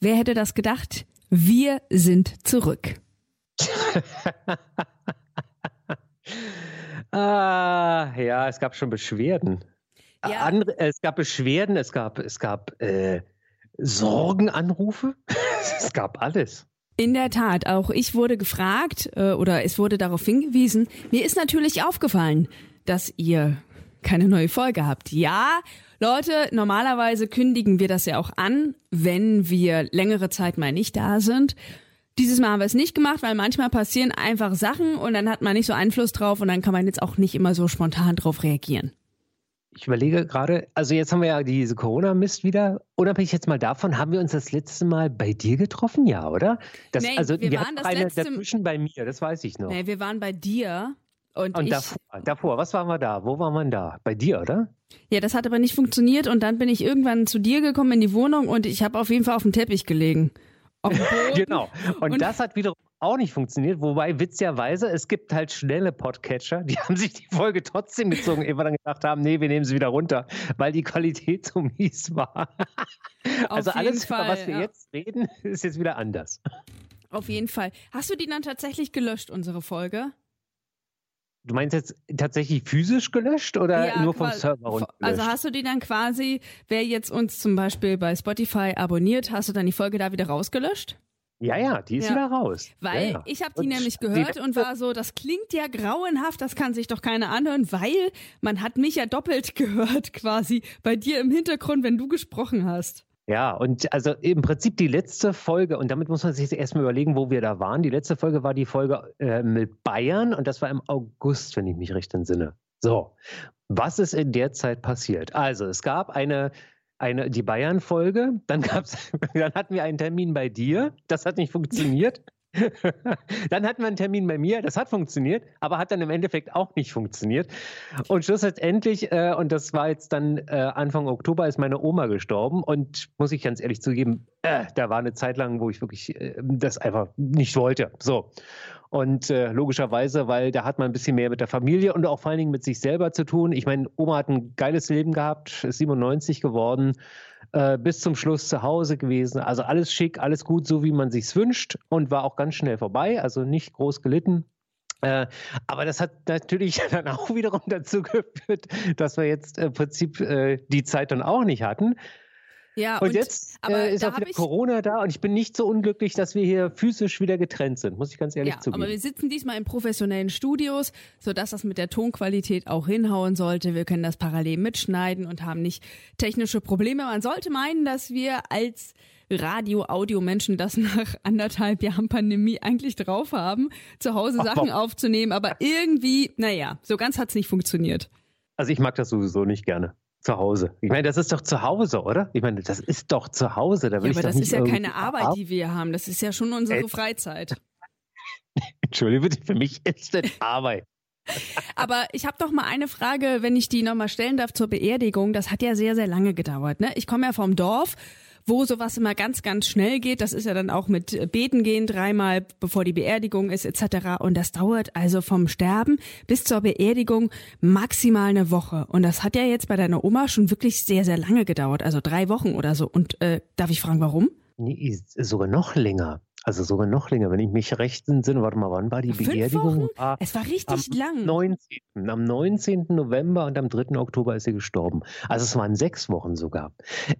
wer hätte das gedacht? Wir sind zurück. ah, ja, es gab schon Beschwerden. Ja. Andere, es gab Beschwerden, es gab, es gab äh, Sorgenanrufe, es gab alles. In der Tat, auch ich wurde gefragt äh, oder es wurde darauf hingewiesen. Mir ist natürlich aufgefallen, dass ihr keine neue Folge habt. Ja, Leute, normalerweise kündigen wir das ja auch an, wenn wir längere Zeit mal nicht da sind. Dieses Mal haben wir es nicht gemacht, weil manchmal passieren einfach Sachen und dann hat man nicht so Einfluss drauf und dann kann man jetzt auch nicht immer so spontan drauf reagieren. Ich überlege gerade, also jetzt haben wir ja diese Corona-Mist wieder. Unabhängig jetzt mal davon, haben wir uns das letzte Mal bei dir getroffen, ja, oder? Das, Nee, also wir wir waren hatten das eine letzte- dazwischen bei mir, das weiß ich noch. Nee, wir waren bei dir und, Und ich. davor, davor, was waren wir da? Wo waren wir da? Bei dir, oder? Ja, das hat aber nicht funktioniert und dann bin ich irgendwann zu dir gekommen in die Wohnung und ich habe auf jeden Fall auf dem Teppich gelegen. Genau. Und, Und- das hat wiederum auch nicht funktioniert, wobei witzigerweise, es gibt halt schnelle Podcatcher, die haben sich die Folge trotzdem gezogen, ehe wir dann gedacht haben, nee, wir nehmen sie wieder runter, weil die Qualität so mies war. also Auf alles, Fall, über was wir ja. jetzt reden, ist jetzt wieder anders. Auf jeden Fall. Hast du die dann tatsächlich gelöscht, unsere Folge? Du meinst jetzt tatsächlich physisch gelöscht oder Ja, nur vom Server runter Also hast du die dann quasi, wer jetzt uns zum Beispiel bei Spotify abonniert, hast du dann die Folge da wieder rausgelöscht? Ja, ja, die ist Ja. wieder raus. Weil ja, ja. ich habe die Und nämlich die gehört letzte- und war so, das klingt ja grauenhaft, das kann sich doch keiner anhören, weil man hat mich ja doppelt gehört quasi bei dir im Hintergrund, wenn du gesprochen hast. Ja, und also im Prinzip die letzte Folge, und damit muss man sich erstmal überlegen, wo wir da waren. Die letzte Folge war die Folge äh, mit Bayern und das war im August, wenn ich mich recht entsinne. So, was ist in der Zeit passiert? Also, es gab eine, eine die Bayern-Folge, dann dann hatten wir einen Termin bei dir, das hat nicht funktioniert. dann hatten wir einen Termin bei mir, das hat funktioniert, aber hat dann im Endeffekt auch nicht funktioniert. Und schlussendlich, äh, und das war jetzt dann äh, Anfang Oktober, ist meine Oma gestorben. Und muss ich ganz ehrlich zugeben, äh, da war eine Zeit lang, wo ich wirklich äh, das einfach nicht wollte. So. Und äh, logischerweise, weil da hat man ein bisschen mehr mit der Familie und auch vor allen Dingen mit sich selber zu tun. Ich meine, Oma hat ein geiles Leben gehabt, ist 97 geworden, äh, bis zum Schluss zu Hause gewesen. Also alles schick, alles gut, so wie man sich's wünscht und war auch ganz schnell vorbei, also nicht groß gelitten. Äh, aber das hat natürlich dann auch wiederum dazu geführt, dass wir jetzt im Prinzip äh, die Zeit dann auch nicht hatten. Ja, Und, jetzt aber äh, ist auch wieder Corona da und ich bin nicht so unglücklich, dass wir hier physisch wieder getrennt sind, muss ich ganz ehrlich Ja, zugeben. aber wir sitzen diesmal in professionellen Studios, sodass das mit der Tonqualität auch hinhauen sollte. Wir können das parallel mitschneiden und haben nicht technische Probleme. Man sollte meinen, dass wir als Radio-Audio-Menschen das nach anderthalb Jahren Pandemie eigentlich drauf haben, zu Hause Ach, Sachen aufzunehmen. Aber irgendwie, naja, so ganz hat's nicht funktioniert. Also ich mag das sowieso nicht gerne. Zu Hause. Ich meine, das ist doch zu Hause, oder? Ich meine, das ist doch zu Hause. Da will Ja, ich aber doch das ist ja keine Arbeit, die wir haben. Das ist ja schon unsere Äh. Freizeit. Entschuldigung, bitte, für mich ist das Arbeit. Aber ich habe doch mal eine Frage, wenn ich die nochmal stellen darf zur Beerdigung. Das hat ja sehr, sehr lange gedauert. Ne? Ich komme ja vom Dorf, wo sowas immer ganz, ganz schnell geht. Das ist ja dann auch mit Beten gehen dreimal, bevor die Beerdigung ist etc. Und das dauert also vom Sterben bis zur Beerdigung maximal eine Woche. Und das hat ja jetzt bei deiner Oma schon wirklich sehr, sehr lange gedauert. Also drei Wochen oder so. Und äh, darf ich fragen, warum? Nee, sogar noch länger. Also sogar noch länger. Wenn ich mich recht entsinne, warte mal, wann war die Fünf Beerdigung? War Es war am richtig lang. 19. Am 19. November und am 3. Oktober ist sie gestorben. Also es waren sechs Wochen sogar.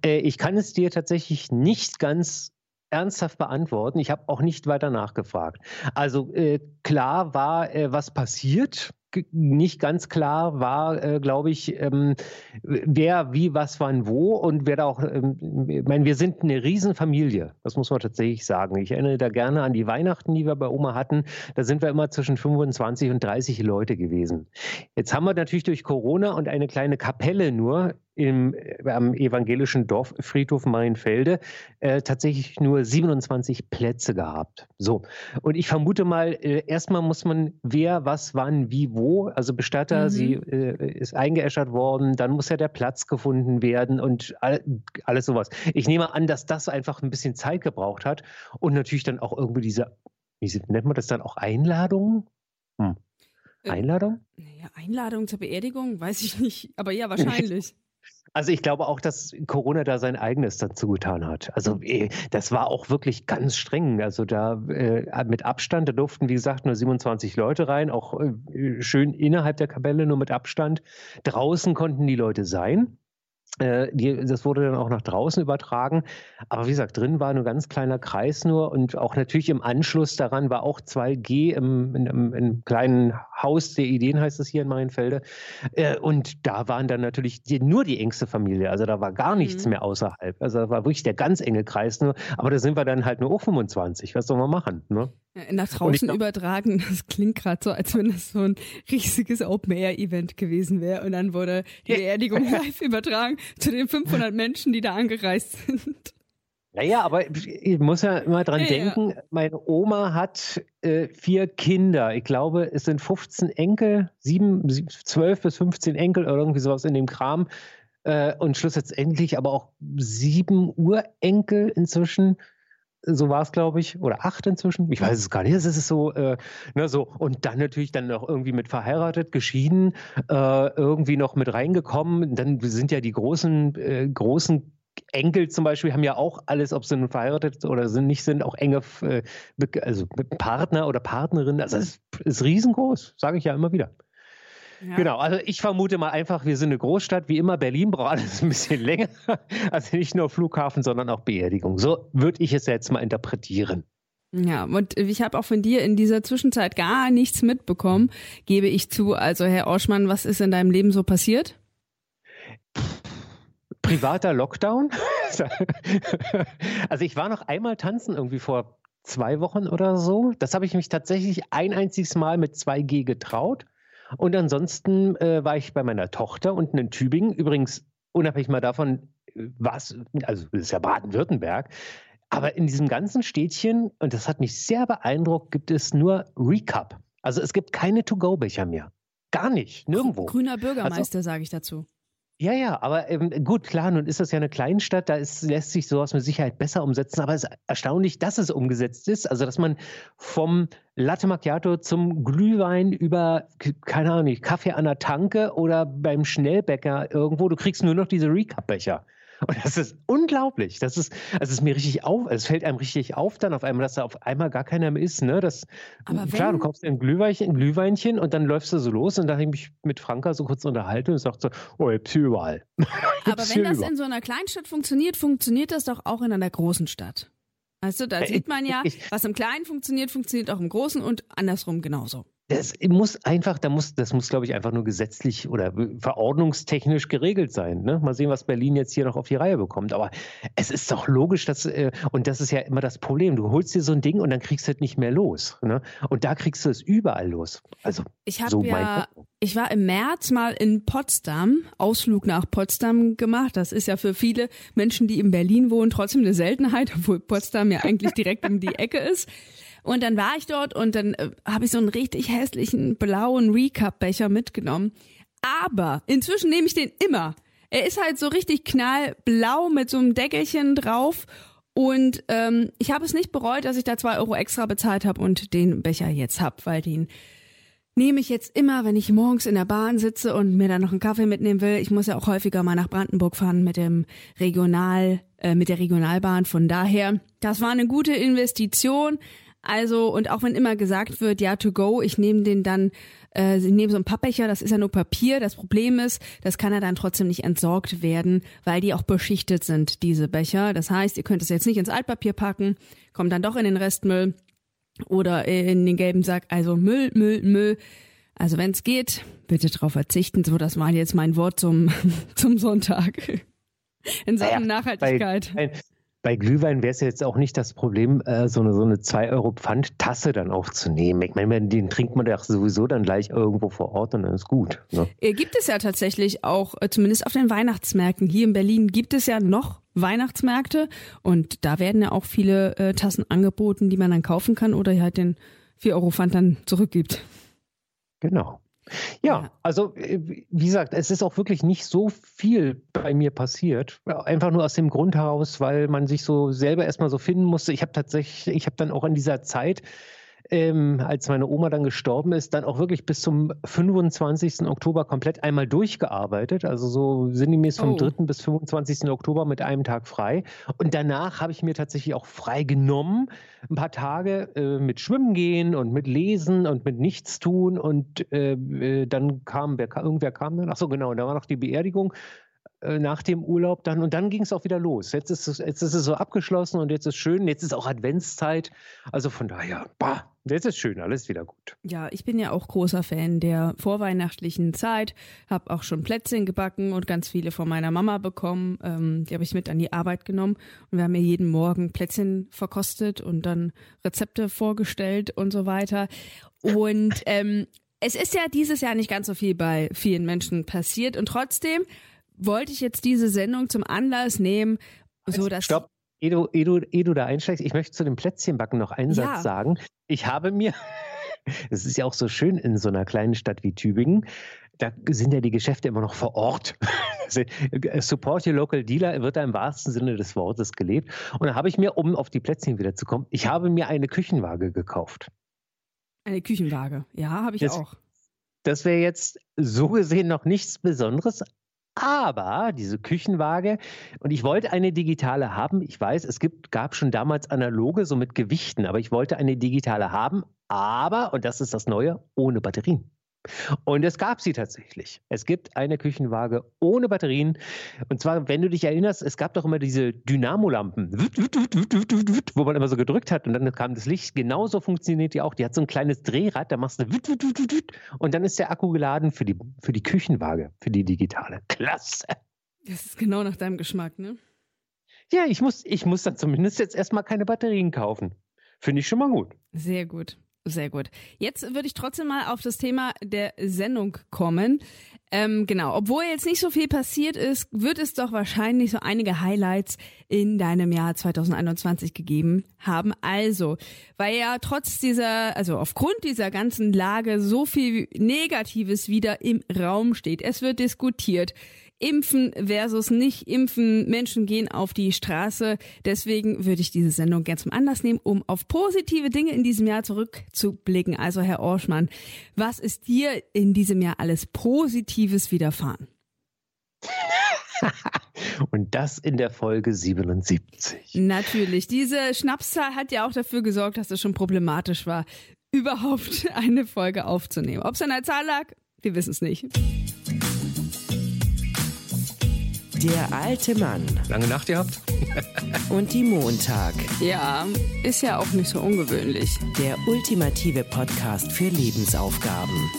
Äh, ich kann es dir tatsächlich nicht ganz ernsthaft beantworten. Ich habe auch nicht weiter nachgefragt. Also äh, klar war, äh, was passiert. Nicht ganz klar war, äh, glaube ich, ähm, wer, wie, was, wann, wo und wer da auch, ähm, ich meine, wir sind eine Riesenfamilie, das muss man tatsächlich sagen. Ich erinnere da gerne an die Weihnachten, die wir bei Oma hatten. Da sind wir immer zwischen 25 und 30 Leute gewesen. Jetzt haben wir natürlich durch Corona und eine kleine Kapelle nur im, äh, am evangelischen Dorffriedhof Marienfelde äh, tatsächlich nur 27 Plätze gehabt. So. Und ich vermute mal, äh, erstmal muss man wer, was, wann, wie, wo, also Bestatter, Mhm. sie äh, ist eingeäschert worden, dann muss ja der Platz gefunden werden und all, alles sowas. Ich nehme an, dass das einfach ein bisschen Zeit gebraucht hat und natürlich dann auch irgendwie diese, wie sie- nennt man das dann auch Einladungen? Hm. Äh, Einladung? Naja, Einladung zur Beerdigung, weiß ich nicht. Aber ja, wahrscheinlich. Also ich glaube auch, dass Corona da sein eigenes dazu getan hat. Also eh, das war auch wirklich ganz streng. Also da äh, mit Abstand, da durften wie gesagt nur 27 Leute rein, auch äh, schön innerhalb der Kapelle nur mit Abstand. Draußen konnten die Leute sein. Äh, die, das wurde dann auch nach draußen übertragen. Aber wie gesagt, drin war nur ein ganz kleiner Kreis nur und auch natürlich im Anschluss daran war auch 2G im, in, im, im kleinen Haus der Ideen, heißt es hier in Mainfelde. Äh, und da waren dann natürlich die, nur die engste Familie. Also da war gar nichts mhm. mehr außerhalb. Also da war wirklich der ganz enge Kreis nur. Aber da sind wir dann halt nur auch 25. Was soll man machen? Ne? Nach draußen übertragen, das klingt gerade so, als wenn das so ein riesiges Open-Air-Event gewesen wäre und dann wurde die Beerdigung live übertragen zu den 500 Menschen, die da angereist sind. Naja, aber ich muss ja immer dran ja, denken, ja. meine Oma hat äh, vier Kinder. Ich glaube, es sind 15 Enkel, sieben, 12 bis 15 Enkel oder irgendwie sowas in dem Kram. Äh, und schlussendlich aber auch sieben Urenkel inzwischen so war es, glaube ich, oder acht inzwischen. Ich weiß es gar nicht. Es ist so, äh, ne, so und dann natürlich dann noch irgendwie mit verheiratet, geschieden, äh, irgendwie noch mit reingekommen. Dann sind ja die großen, äh, großen Enkel zum Beispiel haben ja auch alles, ob sie nun verheiratet oder sind, nicht sind, auch enge äh, also Partner oder Partnerinnen. Also es ist riesengroß, sage ich ja immer wieder. Ja. Genau, also ich vermute mal einfach, wir sind eine Großstadt, wie immer, Berlin braucht alles ein bisschen länger. Also nicht nur Flughafen, sondern auch Beerdigung. So würde ich es jetzt mal interpretieren. Ja, und ich habe auch von dir in dieser Zwischenzeit gar nichts mitbekommen, gebe ich zu. Also Herr Orschmann, was ist in deinem Leben so passiert? Privater Lockdown? also ich war noch einmal tanzen irgendwie vor zwei Wochen oder so. Das habe ich mich tatsächlich ein einziges Mal mit 2G getraut. Und ansonsten äh, war ich bei meiner Tochter unten in Tübingen. Übrigens, unabhängig mal davon, was, also das ist ja Baden-Württemberg. Aber in diesem ganzen Städtchen, und das hat mich sehr beeindruckt, gibt es nur Recap. Also es gibt keine To-Go-Becher mehr. Gar nicht, nirgendwo. Grüner Bürgermeister, also, sage ich dazu. Ja, ja, aber ähm, gut, klar, nun ist das ja eine Kleinstadt, da ist, lässt sich sowas mit Sicherheit besser umsetzen, aber es ist erstaunlich, dass es umgesetzt ist. Also, dass man vom Latte Macchiato zum Glühwein über, keine Ahnung, Kaffee an der Tanke oder beim Schnellbäcker irgendwo, du kriegst nur noch diese Recap-Becher. Und das ist unglaublich. Das ist, also es ist mir richtig auf, es fällt einem richtig auf dann auf einmal, dass da auf einmal gar keiner mehr ist. Ne? Das, Aber klar, du kaufst ein Glühweinchen, ein Glühweinchen und dann läufst du so los und da habe ich mich mit Franka so kurz unterhalten und sagt so, oh, ihr überall. Aber wenn das in so einer Kleinstadt funktioniert, funktioniert das doch auch in einer großen Stadt. Weißt du, da sieht man ja, was im Kleinen funktioniert, funktioniert auch im Großen und andersrum genauso. Das muss einfach, da muss, das muss, glaube ich, einfach nur gesetzlich oder verordnungstechnisch geregelt sein. Ne? Mal sehen, was Berlin jetzt hier noch auf die Reihe bekommt. Aber es ist doch logisch, dass, äh, und das ist ja immer das Problem. Du holst dir so ein Ding und dann kriegst du es nicht mehr los. Ne? Und da kriegst du es überall los. Also, ich so ja, ich war im März mal in Potsdam, Ausflug nach Potsdam gemacht. Das ist ja für viele Menschen, die in Berlin wohnen, trotzdem eine Seltenheit, obwohl Potsdam ja eigentlich direkt um die Ecke ist. Und dann war ich dort und dann äh, habe ich so einen richtig hässlichen blauen Recap-Becher mitgenommen. Aber inzwischen nehme ich den immer. Er ist halt so richtig knallblau mit so einem Deckelchen drauf. Und ähm, ich habe es nicht bereut, dass ich da zwei Euro extra bezahlt habe und den Becher jetzt hab, weil den nehme ich jetzt immer, wenn ich morgens in der Bahn sitze und mir dann noch einen Kaffee mitnehmen will. Ich muss ja auch häufiger mal nach Brandenburg fahren mit dem Regional, äh, mit der Regionalbahn. Von daher, das war eine gute Investition. Also, und auch wenn immer gesagt wird, ja, to go, ich nehme den dann, äh, ich nehme so einen Pappbecher, das ist ja nur Papier. Das Problem ist, das kann ja dann trotzdem nicht entsorgt werden, weil die auch beschichtet sind, diese Becher. Das heißt, ihr könnt es jetzt nicht ins Altpapier packen, kommt dann doch in den Restmüll oder in den gelben Sack. Also Müll, Müll, Müll. Also wenn es geht, bitte darauf verzichten. So, das war jetzt mein Wort zum, zum Sonntag. In Sachen naja, Nachhaltigkeit. Bei, bei Glühwein wäre es jetzt auch nicht das Problem, äh, so eine, so eine 2 Euro Pfandtasse dann auch zu nehmen. Ich meine, den trinkt man ja sowieso dann gleich irgendwo vor Ort und dann ist gut. Ne? Äh, gibt es ja tatsächlich auch, äh, zumindest auf den Weihnachtsmärkten. Hier in Berlin gibt es ja noch Weihnachtsmärkte und da werden ja auch viele äh, Tassen angeboten, die man dann kaufen kann oder halt den 4 Euro Pfand dann zurückgibt. Genau. Ja, also äh, wie gesagt, es ist auch wirklich nicht so viel bei mir passiert. Einfach nur aus dem Grund heraus, weil man sich so selber erstmal so finden musste. Ich habe tatsächlich, ich habe dann auch in dieser Zeit ähm, als meine Oma dann gestorben ist, dann auch wirklich bis zum 25. Oktober komplett einmal durchgearbeitet. Also so sinngemäß vom oh. 3. bis 25. Oktober mit einem Tag frei. Und danach habe ich mir tatsächlich auch frei genommen. Ein paar Tage äh, mit Schwimmen gehen und mit Lesen und mit nichts tun. Und äh, äh dann kam, wer, irgendwer kam dann, ach so genau, da war noch die Beerdigung äh, nach dem Urlaub dann und dann ging es auch wieder los. Jetzt ist, es, jetzt ist es so abgeschlossen und jetzt ist schön. Jetzt ist auch Adventszeit. Also von daher, bah, jetzt ist schön, alles wieder gut. Ja, ich bin ja auch großer Fan der vorweihnachtlichen Zeit. Hab auch schon Plätzchen gebacken und ganz viele von meiner Mama bekommen. Ähm, die habe ich mit an die Arbeit genommen und wir haben mir jeden Morgen Plätzchen verkostet und dann Rezepte vorgestellt und so weiter. Und ähm, es ist ja dieses Jahr nicht ganz so viel bei vielen Menschen passiert und trotzdem wollte ich jetzt diese Sendung zum Anlass nehmen, so dass. Stopp. Ehe du, ehe, du, ehe du da einsteigst, ich möchte zu dem Plätzchenbacken noch einen ja. Satz sagen. Ich habe mir, es ist ja auch so schön in so einer kleinen Stadt wie Tübingen, da sind ja die Geschäfte immer noch vor Ort. Support your local dealer wird da im wahrsten Sinne des Wortes gelebt. Und da habe ich mir, um auf die Plätzchen wieder zu kommen, ich habe mir eine Küchenwaage gekauft. Eine Küchenwaage, ja, habe ich das, auch. Das wäre jetzt so gesehen noch nichts Besonderes, aber diese Küchenwaage, und ich wollte eine digitale haben. Ich weiß, es gibt, gab schon damals analoge, so mit Gewichten, aber ich wollte eine digitale haben, aber, und das ist das Neue, ohne Batterien. Und es gab sie tatsächlich. Es gibt eine Küchenwaage ohne Batterien. Und zwar, wenn du dich erinnerst, es gab doch immer diese Dynamolampen, wo man immer so gedrückt hat und dann kam das Licht. Genauso funktioniert die auch. Die hat so ein kleines Drehrad, da machst du und dann ist der Akku geladen für die, für die Küchenwaage, für die digitale. Klasse. Das ist genau nach deinem Geschmack, ne? Ja, ich muss, ich muss dann zumindest jetzt erstmal keine Batterien kaufen. Finde ich schon mal gut. Sehr gut. Sehr gut. Jetzt würde ich trotzdem mal auf das Thema der Sendung kommen. Ähm, genau, obwohl jetzt nicht so viel passiert ist, wird es doch wahrscheinlich so einige Highlights in deinem Jahr 2021 gegeben haben. Also, weil ja trotz dieser, also aufgrund dieser ganzen Lage so viel Negatives wieder im Raum steht. Es wird diskutiert. Impfen versus nicht impfen. Menschen gehen auf die Straße. Deswegen würde ich diese Sendung gerne zum Anlass nehmen, um auf positive Dinge in diesem Jahr zurückzublicken. Also Herr Orschmann, was ist dir in diesem Jahr alles Positives widerfahren? Und das in der Folge 77. Natürlich. Diese Schnapszahl hat ja auch dafür gesorgt, dass es schon problematisch war, überhaupt eine Folge aufzunehmen. Ob es an der Zahl lag, wir wissen es nicht. Der alte Mann. Lange Nacht gehabt? Und die Montag. Ja, ist ja auch nicht so ungewöhnlich. Der ultimative Podcast für Lebensaufgaben.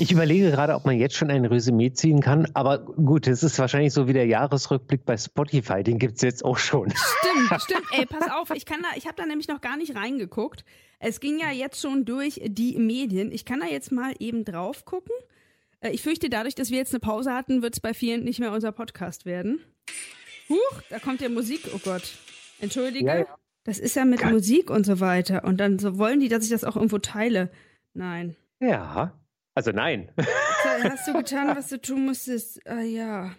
Ich überlege gerade, ob man jetzt schon ein Resümee ziehen kann, aber gut, es ist wahrscheinlich so wie der Jahresrückblick bei Spotify, den gibt es jetzt auch schon. Stimmt, stimmt. Ey, pass auf, ich kann da, ich habe da nämlich noch gar nicht reingeguckt. Es ging ja jetzt schon durch die Medien. Ich kann da jetzt mal eben drauf gucken. Äh, ich fürchte, dadurch, dass wir jetzt eine Pause hatten, wird es bei vielen nicht mehr unser Podcast werden. Huch, da kommt ja Musik. Oh Gott. Entschuldige. Ja, ja. Das ist ja mit ja. Musik und so weiter. Und dann so wollen die, dass ich das auch irgendwo teile. Nein. Ja. Also nein. Hast du getan, was du tun musstest? Ah ja.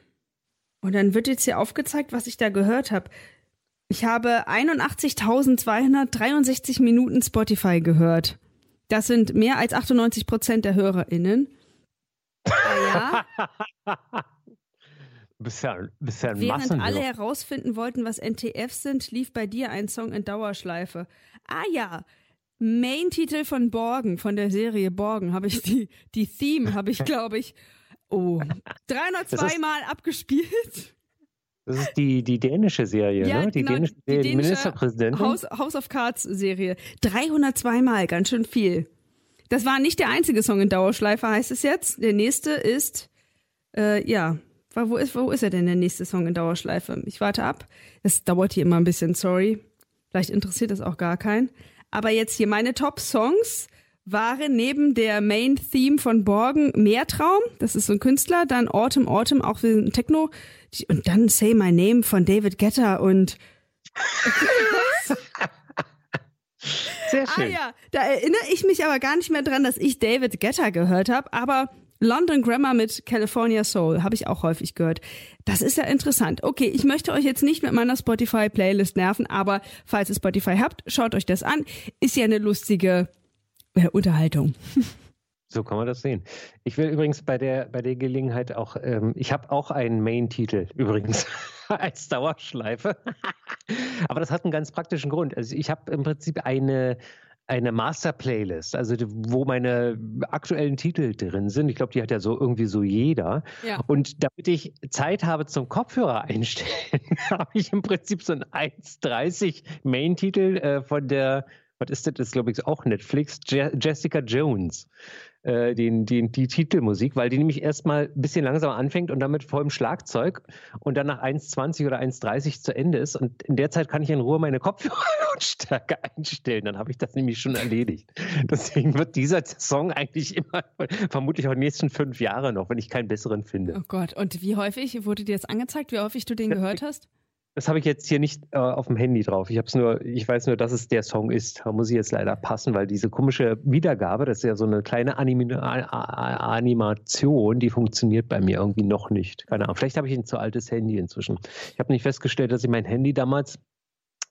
Und dann wird jetzt hier aufgezeigt, was ich da gehört habe. Ich habe 81.263 Minuten Spotify gehört. Das sind mehr als 98 Prozent der HörerInnen. Ah, ja. Bisher, bisher Während alle herausfinden wollten, was NTFs sind, lief bei dir ein Song in Dauerschleife. Ah ja, Main-Titel von Borgen, von der Serie Borgen, habe ich die, die Theme habe ich, glaube ich, oh, 302 ist, Mal abgespielt. Das ist die, die dänische Serie, ja, ne? Die, genau, dänische, die dänische Ministerpräsidentin. House, House of Cards Serie. 302 Mal, ganz schön viel. Das war nicht der einzige Song in Dauerschleife, heißt es jetzt. Der nächste ist, äh, ja, wo ist, wo ist er denn, der nächste Song in Dauerschleife? Ich warte ab. Das dauert hier immer ein bisschen, sorry. Vielleicht interessiert das auch gar keinen. Aber jetzt hier meine Top-Songs waren neben der Main-Theme von Borgen Meertraum, das ist so ein Künstler, dann Autumn Autumn, auch für ein Techno, und dann Say My Name von David Guetta und Sehr ah schön. Ah ja, da erinnere ich mich aber gar nicht mehr dran, dass ich David Guetta gehört habe. Aber London Grammar mit California Soul habe ich auch häufig gehört. Das ist ja interessant. Okay, ich möchte euch jetzt nicht mit meiner Spotify-Playlist nerven, aber falls ihr Spotify habt, schaut euch das an. Ist ja eine lustige äh, Unterhaltung. So kann man das sehen. Ich will übrigens bei der, bei der Gelegenheit auch, ähm, ich habe auch einen Main-Titel übrigens als Dauerschleife. Aber das hat einen ganz praktischen Grund. Also ich habe im Prinzip eine, eine Master-Playlist, also wo meine aktuellen Titel drin sind. Ich glaube, die hat ja so irgendwie so jeder. Ja. Und damit ich Zeit habe zum Kopfhörer einstellen, habe ich im Prinzip so einen 1,30 Main-Titel äh, von der was ist das? Das ist, glaube ich, auch Netflix. Je Jessica Jones äh, den, den, die Titelmusik, weil die nämlich erstmal ein bisschen langsamer anfängt und damit vollem Schlagzeug und dann nach 1,20 oder 1,30 zu Ende ist. Und in der Zeit kann ich in Ruhe meine Kopfhörerlautstärke einstellen. Dann habe ich das nämlich schon erledigt. Deswegen wird dieser Song eigentlich immer, vermutlich auch die nächsten fünf Jahre noch, wenn ich keinen besseren finde. Oh Gott, und wie häufig wurde dir jetzt angezeigt, wie häufig du den gehört hast? Das habe ich jetzt hier nicht äh, auf dem Handy drauf. Ich habe es nur, ich weiß nur, dass es der Song ist. Da muss ich jetzt leider passen, weil diese komische Wiedergabe, das ist ja so eine kleine Anim Animation, die funktioniert bei mir irgendwie noch nicht. Keine Ahnung. Vielleicht habe ich ein zu altes Handy inzwischen. Ich habe nicht festgestellt, dass ich mein Handy damals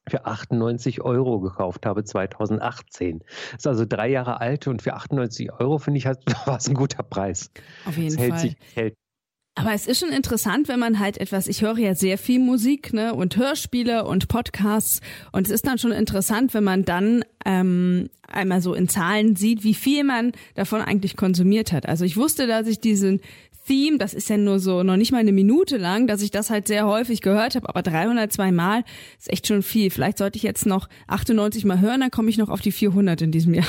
für 98 Euro gekauft habe, 2018. Das ist also drei Jahre alt und für 98 Euro finde ich, war es ein guter Preis. Auf jeden das Fall. Hält sich, hält aber es ist schon interessant, wenn man halt etwas, ich höre ja sehr viel Musik, ne, und Hörspiele und Podcasts. Und es ist dann schon interessant, wenn man dann ähm, einmal so in Zahlen sieht, wie viel man davon eigentlich konsumiert hat. Also ich wusste, dass ich diesen Theme, das ist ja nur so noch nicht mal eine Minute lang, dass ich das halt sehr häufig gehört habe, aber 302 Mal ist echt schon viel. Vielleicht sollte ich jetzt noch 98 Mal hören, dann komme ich noch auf die 400 in diesem Jahr.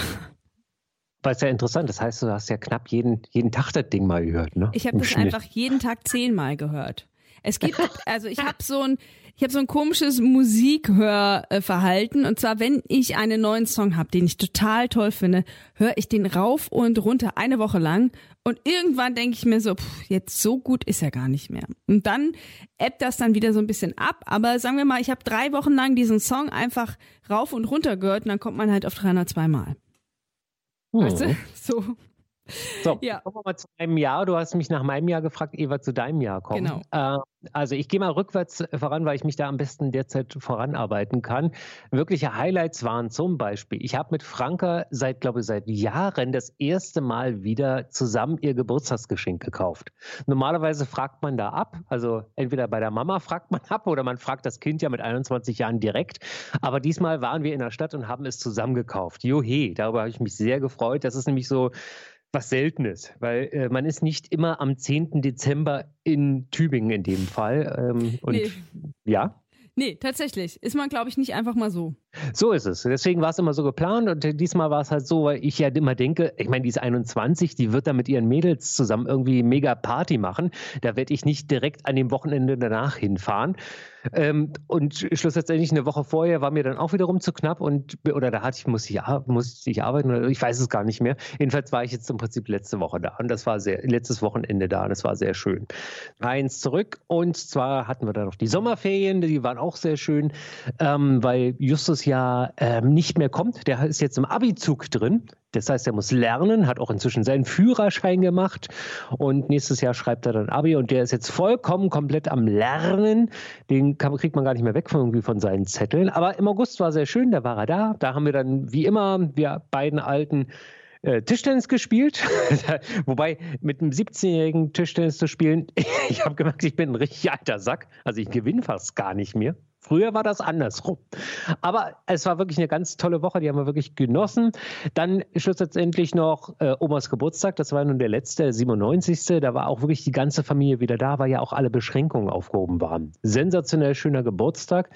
Weil es ja interessant, das heißt, du hast ja knapp jeden, jeden Tag das Ding mal gehört, ne? Ich habe das Schnitt. einfach jeden Tag zehnmal gehört. Es gibt, also ich habe so ein, ich habe so ein komisches Musikhörverhalten und zwar, wenn ich einen neuen Song habe, den ich total toll finde, höre ich den rauf und runter eine Woche lang und irgendwann denke ich mir so, pff, jetzt so gut ist er gar nicht mehr. Und dann ebbt das dann wieder so ein bisschen ab, aber sagen wir mal, ich habe drei Wochen lang diesen Song einfach rauf und runter gehört und dann kommt man halt auf 302 Mal. Hm. Weißt du? So. So, ja. kommen wir mal zu deinem Jahr. Du hast mich nach meinem Jahr gefragt, Eva, zu deinem Jahr kommen. Genau. Äh, also ich gehe mal rückwärts voran, weil ich mich da am besten derzeit voranarbeiten kann. Wirkliche Highlights waren zum Beispiel, ich habe mit Franka seit, glaube ich, seit Jahren das erste Mal wieder zusammen ihr Geburtstagsgeschenk gekauft. Normalerweise fragt man da ab, also entweder bei der Mama fragt man ab oder man fragt das Kind ja mit 21 Jahren direkt. Aber diesmal waren wir in der Stadt und haben es zusammen gekauft. Johe, darüber habe ich mich sehr gefreut. Das ist nämlich so was Seltenes, weil äh, man ist nicht immer am 10. Dezember in Tübingen in dem Fall. Ähm, und nee. ja. Nee, tatsächlich. Ist man, glaube ich, nicht einfach mal so. So ist es. Deswegen war es immer so geplant und diesmal war es halt so, weil ich ja immer denke, ich meine, die ist 21, die wird da mit ihren Mädels zusammen irgendwie mega Party machen. Da werde ich nicht direkt an dem Wochenende danach hinfahren. Ähm, und schlussendlich eine Woche vorher war mir dann auch wiederum zu knapp und oder da hatte ich, muss ich, muss ich arbeiten oder ich weiß es gar nicht mehr. Jedenfalls war ich jetzt im Prinzip letzte Woche da und das war sehr, letztes Wochenende da und das war sehr schön. Eins zurück und zwar hatten wir da noch die Sommerferien, die waren auch sehr schön, ähm, weil Justus nächstes Jahr ähm, nicht mehr kommt. Der ist jetzt im Abizug drin. Das heißt, er muss lernen, hat auch inzwischen seinen Führerschein gemacht und nächstes Jahr schreibt er dann Abi und der ist jetzt vollkommen komplett am Lernen. Den kann, kriegt man gar nicht mehr weg von, irgendwie von seinen Zetteln. Aber im August war sehr schön, da war er da. Da haben wir dann wie immer, wir beiden alten äh, Tischtennis gespielt. Wobei mit einem 17-jährigen Tischtennis zu spielen, ich habe gemerkt, ich bin ein richtig alter Sack. Also ich gewinne fast gar nicht mehr. Früher war das andersrum. Aber es war wirklich eine ganz tolle Woche, die haben wir wirklich genossen. Dann schlussendlich noch äh, Omas Geburtstag, das war nun der letzte, 97. Da war auch wirklich die ganze Familie wieder da, weil ja auch alle Beschränkungen aufgehoben waren. Sensationell schöner Geburtstag.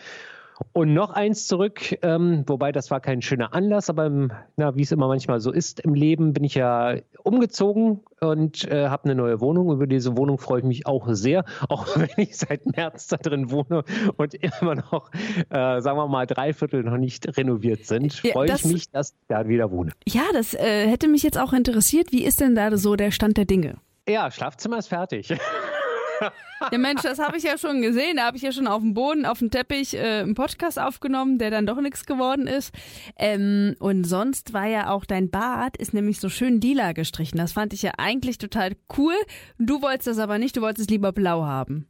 Und noch eins zurück, ähm, wobei das war kein schöner Anlass, aber na, wie es immer manchmal so ist im Leben, bin ich ja umgezogen und äh, habe eine neue Wohnung. Über diese Wohnung freue ich mich auch sehr, auch wenn ich seit März da drin wohne und immer noch, äh, sagen wir mal, drei Viertel noch nicht renoviert sind. Freue ja, ich mich, dass ich da wieder wohne. Ja, das äh, hätte mich jetzt auch interessiert. Wie ist denn da so der Stand der Dinge? Ja, Schlafzimmer ist fertig. Ja Mensch, das habe ich ja schon gesehen. Da habe ich ja schon auf dem Boden, auf dem Teppich äh, einen Podcast aufgenommen, der dann doch nichts geworden ist. Ähm, und sonst war ja auch dein Bart, ist nämlich so schön lila gestrichen. Das fand ich ja eigentlich total cool. Du wolltest das aber nicht, du wolltest es lieber blau haben.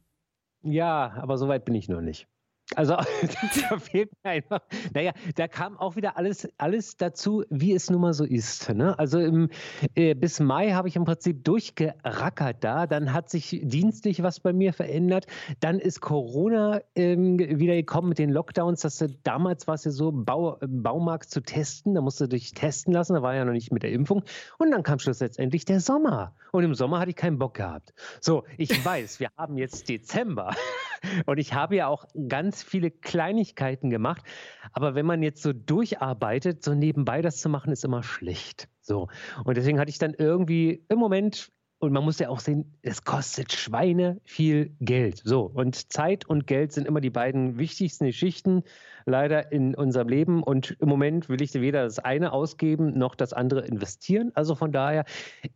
Ja, aber so weit bin ich noch nicht. Also da fehlt mir einfach, naja, da kam auch wieder alles, alles dazu, wie es nun mal so ist. Ne? Also im, äh, bis Mai habe ich im Prinzip durchgerackert da, dann hat sich dienstlich was bei mir verändert, dann ist Corona ähm, wieder gekommen mit den Lockdowns, dass du, damals war es ja so, Bau, Baumarkt zu testen, da musst du dich testen lassen, da war ja noch nicht mit der Impfung und dann kam schlussendlich der Sommer und im Sommer hatte ich keinen Bock gehabt. So, ich weiß, wir haben jetzt Dezember und ich habe ja auch ganz viele Kleinigkeiten gemacht. Aber wenn man jetzt so durcharbeitet, so nebenbei das zu machen, ist immer schlecht. So. Und deswegen hatte ich dann irgendwie im Moment und man muss ja auch sehen, es kostet Schweine viel Geld. So, und Zeit und Geld sind immer die beiden wichtigsten Geschichten leider in unserem Leben. Und im Moment will ich weder das eine ausgeben noch das andere investieren. Also von daher,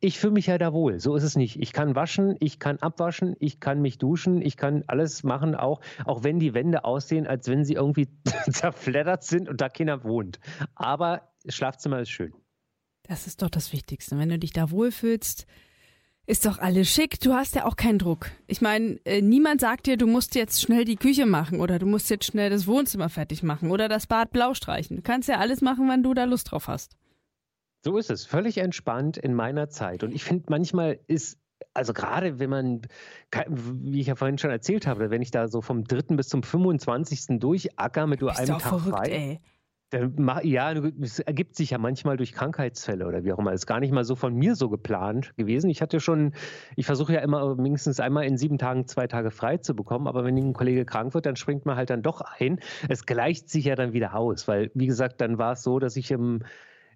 ich fühle mich ja da wohl. So ist es nicht. Ich kann waschen, ich kann abwaschen, ich kann mich duschen, ich kann alles machen, auch, auch wenn die Wände aussehen, als wenn sie irgendwie zerfleddert sind und da keiner wohnt. Aber das Schlafzimmer ist schön. Das ist doch das Wichtigste. Wenn du dich da wohlfühlst, ist doch alles schick. Du hast ja auch keinen Druck. Ich meine, äh, niemand sagt dir, du musst jetzt schnell die Küche machen oder du musst jetzt schnell das Wohnzimmer fertig machen oder das Bad blau streichen. Du kannst ja alles machen, wenn du da Lust drauf hast. So ist es. Völlig entspannt in meiner Zeit. Und ich finde, manchmal ist also gerade wenn man, wie ich ja vorhin schon erzählt habe, wenn ich da so vom 3. bis zum 25. durchacker mit nur einem Tag verrückt, frei. Ey. Ja, es ergibt sich ja manchmal durch Krankheitsfälle oder wie auch immer. Ist gar nicht mal so von mir so geplant gewesen. Ich hatte schon, ich versuche ja immer mindestens einmal in sieben Tagen zwei Tage frei zu bekommen, aber wenn ein Kollege krank wird, dann springt man halt dann doch ein. Es gleicht sich ja dann wieder aus, weil, wie gesagt, dann war es so, dass ich im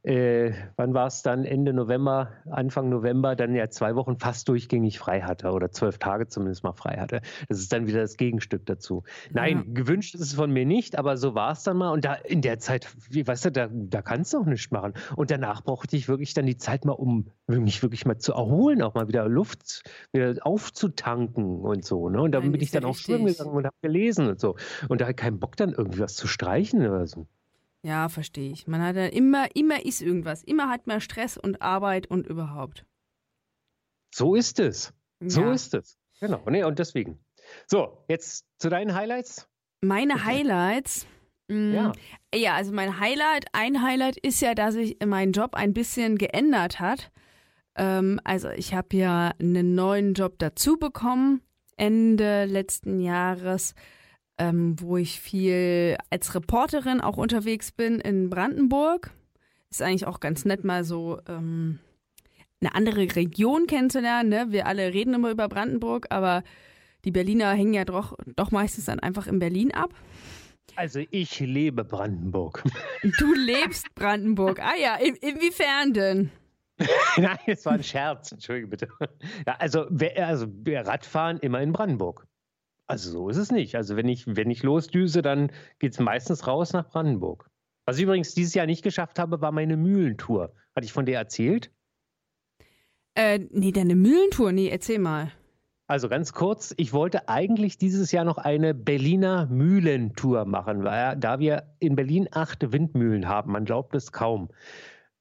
äh, wann war es dann, Ende November, Anfang November, dann ja zwei Wochen fast durchgängig frei hatte oder zwölf Tage zumindest mal frei hatte. Das ist dann wieder das Gegenstück dazu. Nein, ja. gewünscht ist es von mir nicht, aber so war es dann mal. Und da in der Zeit, wie weißt du, da, da kannst du auch nichts machen. Und danach brauchte ich wirklich dann die Zeit mal, um mich wirklich mal zu erholen, auch mal wieder Luft wieder aufzutanken und so. Ne? Und dann Nein, bin ich dann auch schwimmen gegangen und habe gelesen und so. Und da hatte keinen Bock, dann irgendwie was zu streichen oder so. Ja, verstehe ich. Man hat ja immer, immer ist irgendwas. Immer hat man Stress und Arbeit und überhaupt. So ist es. So ja. ist es. Genau. Nee, und deswegen. So, jetzt zu deinen Highlights. Meine Highlights. Mh, mm, ja. ja, also mein Highlight, ein Highlight ist ja, dass sich mein Job ein bisschen geändert hat. Ähm, also ich habe ja einen neuen Job dazu bekommen Ende letzten Jahres ähm, wo ich viel als Reporterin auch unterwegs bin in Brandenburg. Ist eigentlich auch ganz nett, mal so ähm, eine andere Region kennenzulernen. Ne? Wir alle reden immer über Brandenburg, aber die Berliner hängen ja doch, doch meistens dann einfach in Berlin ab. Also ich lebe Brandenburg. Du lebst Brandenburg. Ah ja, in, inwiefern denn? Nein, es war ein Scherz, entschuldige bitte. Ja, also, also Radfahren immer in Brandenburg. Also so ist es nicht. Also wenn ich, wenn ich losdüse, dann geht es meistens raus nach Brandenburg. Was ich übrigens dieses Jahr nicht geschafft habe, war meine Mühlentour. Hatte ich von der erzählt? Äh, nee, deine Mühlentour, nee, erzähl mal. Also ganz kurz, ich wollte eigentlich dieses Jahr noch eine Berliner Mühlentour machen, weil da wir in Berlin acht Windmühlen haben. Man glaubt es kaum.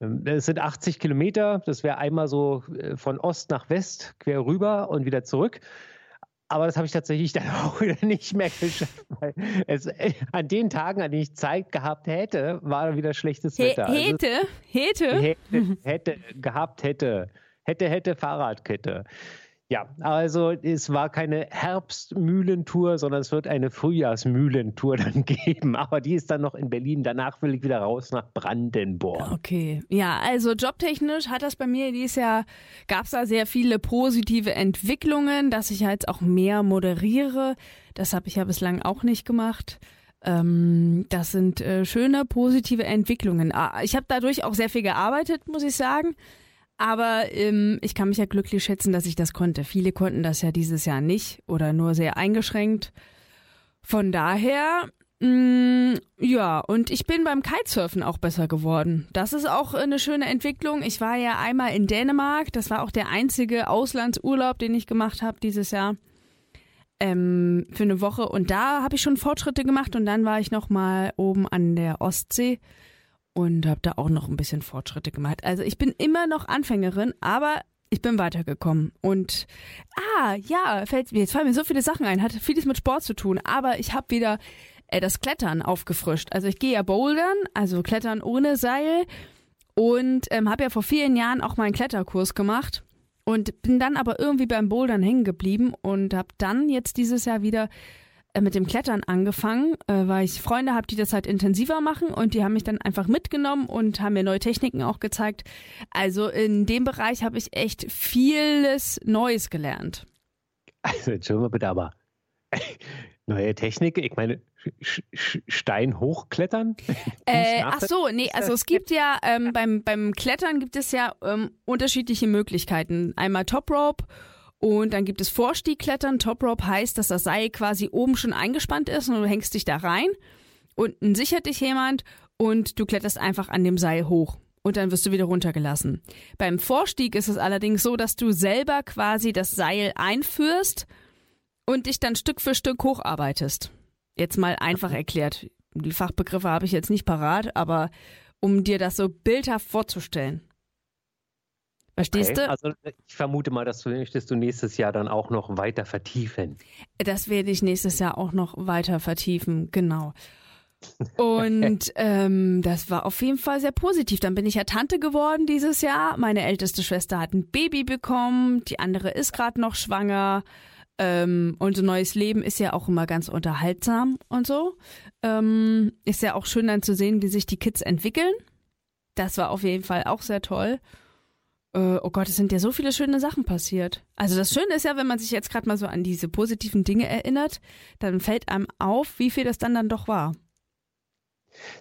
Ähm, es sind 80 Kilometer, das wäre einmal so äh, von Ost nach West quer rüber und wieder zurück. Aber das habe ich tatsächlich dann auch wieder nicht mehr geschafft, weil es, äh, an den Tagen, an denen ich Zeit gehabt hätte, war wieder schlechtes He Wetter. Hätte, also, hätte, hätte, hätte gehabt hätte, hätte, hätte Fahrradkette. Ja, also es war keine Herbstmühlentour, sondern es wird eine Frühjahrsmühlentour dann geben. Aber die ist dann noch in Berlin. Danach will ich wieder raus nach Brandenburg. Okay, ja, also jobtechnisch hat das bei mir dieses Jahr, gab es da sehr viele positive Entwicklungen, dass ich jetzt auch mehr moderiere. Das habe ich ja bislang auch nicht gemacht ähm, das sind äh, schöne, positive Entwicklungen. Ah, ich habe dadurch auch sehr viel gearbeitet, muss ich sagen. Aber ähm, ich kann mich ja glücklich schätzen, dass ich das konnte. Viele konnten das ja dieses Jahr nicht oder nur sehr eingeschränkt. Von daher, mh, mm, ja, und ich bin beim Kitesurfen auch besser geworden. Das ist auch eine schöne Entwicklung. Ich war ja einmal in Dänemark. Das war auch der einzige Auslandsurlaub, den ich gemacht habe dieses Jahr. ähm, für eine Woche und da habe ich schon Fortschritte gemacht und dann war ich noch mal oben an der Ostsee und habe da auch noch ein bisschen Fortschritte gemacht. Also ich bin immer noch Anfängerin, aber ich bin weitergekommen und ah ja, fällt mir jetzt fallen mir so viele Sachen ein, hat vieles mit Sport zu tun, aber ich habe wieder äh, das Klettern aufgefrischt. Also ich gehe ja bouldern, also Klettern ohne Seil und ähm, habe ja vor vielen Jahren auch mal einen Kletterkurs gemacht und bin dann aber irgendwie beim Bouldern hängen geblieben und habe dann jetzt dieses Jahr wieder mit dem Klettern angefangen, äh, weil ich Freunde habe, die das halt intensiver machen und die haben mich dann einfach mitgenommen und haben mir neue Techniken auch gezeigt. Also in dem Bereich habe ich echt vieles Neues gelernt. Also, Entschuldigung bitte, aber neue Technik, ich meine, Stein hochklettern? Äh, ach so, nee, also es gibt ja ähm, beim, beim Klettern gibt es ja ähm, unterschiedliche Möglichkeiten. Einmal Top Rope und dann gibt es Vorstiegklettern. Top Rope heißt, dass das Seil quasi oben schon eingespannt ist und du hängst dich da rein. Unten sichert dich jemand und du kletterst einfach an dem Seil hoch und dann wirst du wieder runtergelassen. Beim Vorstieg ist es allerdings so, dass du selber quasi das Seil einführst und dich dann Stück für Stück hocharbeitest. Jetzt mal einfach erklärt. Die Fachbegriffe habe ich jetzt nicht parat, aber um dir das so bildhaft vorzustellen. Verstehst okay. du? Also ich vermute mal, das möchtest du nächstes Jahr dann auch noch weiter vertiefen. Das werde ich nächstes Jahr auch noch weiter vertiefen, genau. Und ähm, das war auf jeden Fall sehr positiv. Dann bin ich ja Tante geworden dieses Jahr. Meine älteste Schwester hat ein Baby bekommen, die andere ist gerade noch schwanger. Ähm, unser neues Leben ist ja auch immer ganz unterhaltsam und so. Ähm, ist ja auch schön dann zu sehen, wie sich die Kids entwickeln. Das war auf jeden Fall auch sehr toll. Äh, oh Gott, es sind ja so viele schöne Sachen passiert. Also das Schöne ist ja, wenn man sich jetzt gerade mal so an diese positiven Dinge erinnert, dann fällt einem auf, wie viel das dann dann doch war.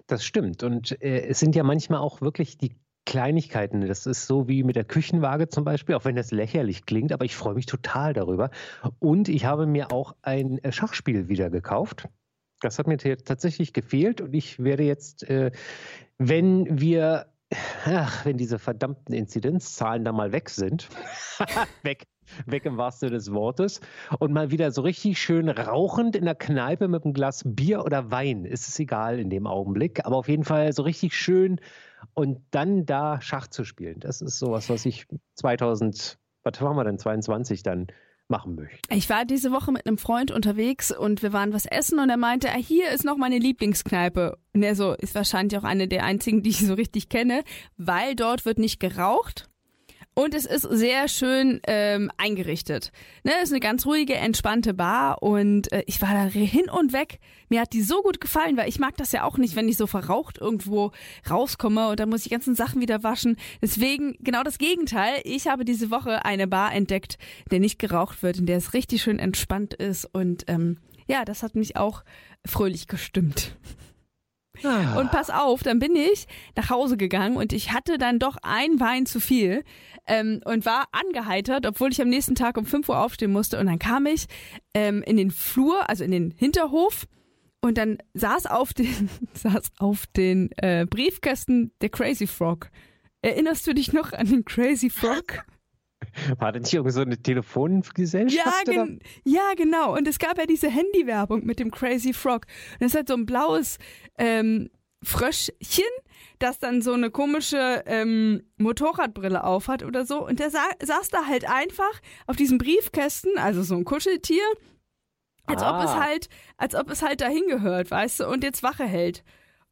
Das stimmt. Und äh, es sind ja manchmal auch wirklich die Kleinigkeiten. Das ist so wie mit der Küchenwaage zum Beispiel, auch wenn das lächerlich klingt, aber ich freue mich total darüber. Und ich habe mir auch ein äh, Schachspiel wieder gekauft. Das hat mir tatsächlich gefehlt und ich werde jetzt, äh, wenn wir, ach, wenn diese verdammten Inzidenzzahlen da mal weg sind, weg, weg im wahrsten Sinne des Wortes, und mal wieder so richtig schön rauchend in der Kneipe mit einem Glas Bier oder Wein, ist es egal in dem Augenblick, aber auf jeden Fall so richtig schön. Und dann da Schach zu spielen, das ist sowas, was ich 2000, was haben wir denn, 22 dann machen möchte. Ich war diese Woche mit einem Freund unterwegs und wir waren was essen und er meinte, ah, hier ist noch meine Lieblingskneipe. Und er so, ist wahrscheinlich auch eine der einzigen, die ich so richtig kenne, weil dort wird nicht geraucht und es ist sehr schön ähm, eingerichtet. Ne, es ist eine ganz ruhige, entspannte Bar und äh, ich war da hin und weg. Mir hat die so gut gefallen, weil ich mag das ja auch nicht, wenn ich so verraucht irgendwo rauskomme und dann muss ich die ganzen Sachen wieder waschen. Deswegen genau das Gegenteil. Ich habe diese Woche eine Bar entdeckt, in der nicht geraucht wird, in der es richtig schön entspannt ist und ähm, ja, das hat mich auch fröhlich gestimmt. Ah. Und pass auf, dann bin ich nach Hause gegangen und ich hatte dann doch ein Wein zu viel ähm, und war angeheitert, obwohl ich am nächsten Tag um 5 Uhr aufstehen musste. Und dann kam ich ähm, in den Flur, also in den Hinterhof und dann saß auf den, saß auf den äh, Briefkästen der Crazy Frog. Erinnerst du dich noch an den Crazy Frog? War das nicht irgendwie so eine Telefongesellschaft? Ja, gen ja, genau. Und es gab ja diese Handywerbung mit dem Crazy Frog. Und das ist halt so ein blaues ähm, Fröschchen, das dann so eine komische ähm, Motorradbrille aufhat oder so. Und der sa saß da halt einfach auf diesem Briefkästen, also so ein Kuscheltier, als ah. ob es ah. halt, als ob es halt dahin gehört, weißt du, und jetzt Wache hält.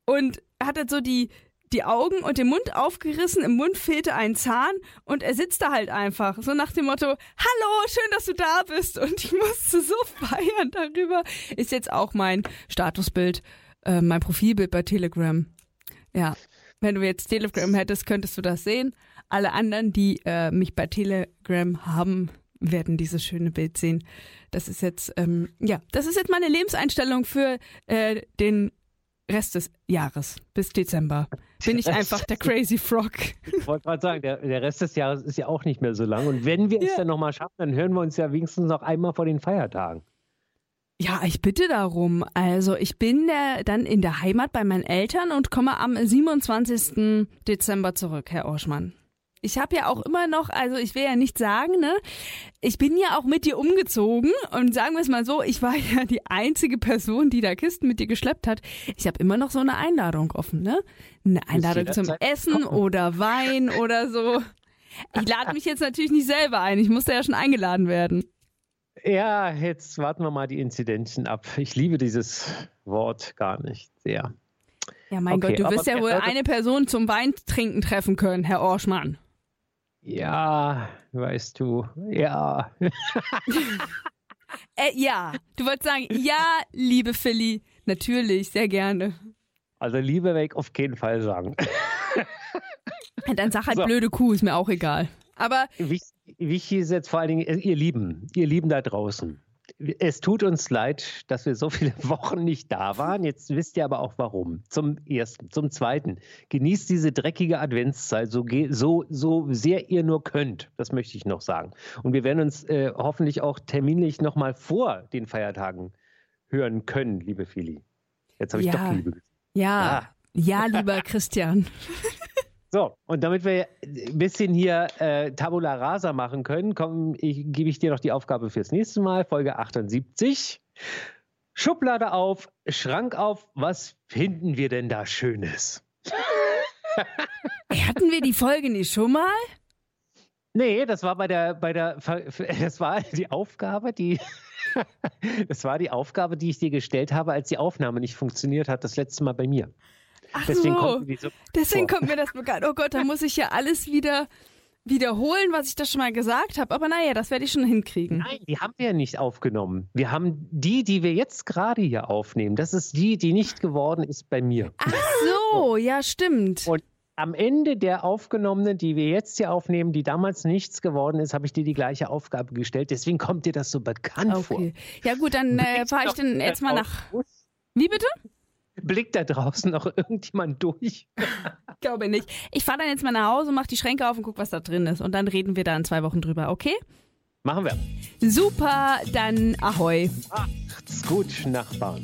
Und hat halt so die, die Augen und den Mund aufgerissen, im Mund fehlte ein Zahn und er sitzt da halt einfach, so nach dem Motto, hallo, schön, dass du da bist und ich musste so feiern darüber. Ist jetzt auch mein Statusbild, äh, mein Profilbild bei Telegram. Ja, wenn du jetzt Telegram hättest, könntest du das sehen. Alle anderen, die äh, mich bei Telegram haben, werden dieses schöne Bild sehen. Das ist jetzt, ähm, ja, das ist jetzt meine Lebenseinstellung für äh, den Rest des Jahres bis Dezember bin ich einfach der Crazy Frog. Ich wollte gerade sagen, der, der, Rest des Jahres ist ja auch nicht mehr so lang. Und wenn wir ja. es dann nochmal schaffen, dann hören wir uns ja wenigstens noch einmal vor den Feiertagen. Ja, ich bitte darum. Also ich bin der, dann in der Heimat bei meinen Eltern und komme am 27. Dezember zurück, Herr Orschmann. Ich habe ja auch immer noch, also ich will ja nicht sagen, ne? Ich bin ja auch mit dir umgezogen und sagen wir es mal so, ich war ja die einzige Person, die da Kisten mit dir geschleppt hat. Ich habe immer noch so eine Einladung offen, ne? Eine Einladung zum Essen oder Wein oder so. Ich lade mich jetzt natürlich nicht selber ein, ich musste ja schon eingeladen werden. Ja, jetzt warten wir mal die Inzidenzen ab. Ich liebe dieses Wort gar nicht sehr. Ja, mein okay, Gott, du wirst ja wohl eine Person zum Weintrinken treffen können, Herr Orschmann. Ja, weißt du, ja. äh, ja, du wolltest sagen, ja, liebe Philly, natürlich, sehr gerne. Also Liebe werde ich auf jeden Fall sagen. Dann sag halt so. blöde Kuh, ist mir auch egal. Aber wichtig ist jetzt vor allen Dingen, ihr Lieben, ihr Lieben da draußen. Es tut uns leid, dass wir so viele Wochen nicht da waren. Jetzt wisst ihr aber auch warum. Zum ersten. Zum zweiten. Genießt diese dreckige Adventszeit so, so, so sehr ihr nur könnt. Das möchte ich noch sagen. Und wir werden uns äh, hoffentlich auch terminlich nochmal vor den Feiertagen hören können, liebe Fili. Jetzt habe ich ja. doch Liebe gesagt. Ja, ah. ja, lieber Christian. So, und damit wir ein bisschen hier äh, Tabula Rasa machen können, komm, ich, gebe ich dir noch die Aufgabe fürs nächste Mal, Folge 78. Schublade auf, Schrank auf, was finden wir denn da Schönes? Hatten wir die Folge nicht schon mal? Nee, das war bei der, bei der, das war die Aufgabe, die, das war die Aufgabe, die ich dir gestellt habe, als die Aufnahme nicht funktioniert hat, das letzte Mal bei mir. Ach deswegen so, kommt so deswegen kommt mir das bekannt. Oh Gott, da muss ich ja alles wieder wiederholen, was ich da schon mal gesagt habe. Aber naja, das werde ich schon hinkriegen. Nein, die haben wir nicht aufgenommen. Wir haben die, die wir jetzt gerade hier aufnehmen. Das ist die, die nicht geworden ist bei mir. Ach so, ja, stimmt. Und am Ende der aufgenommenen, die wir jetzt hier aufnehmen, die damals nichts geworden ist, habe ich dir die gleiche Aufgabe gestellt. Deswegen kommt dir das so bekannt okay. vor. Ja gut, dann äh, fahre ich dann jetzt mal nach. Wie bitte? Blickt da draußen noch irgendjemand durch? Glaube nicht. Ich fahre dann jetzt mal nach Hause, mach die Schränke auf und guck, was da drin ist. Und dann reden wir da in zwei Wochen drüber, okay? Machen wir. Super, dann ahoi. Macht's gut, Nachbarn.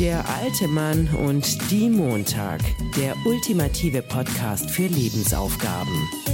Der alte Mann und die Montag. Der ultimative Podcast für Lebensaufgaben.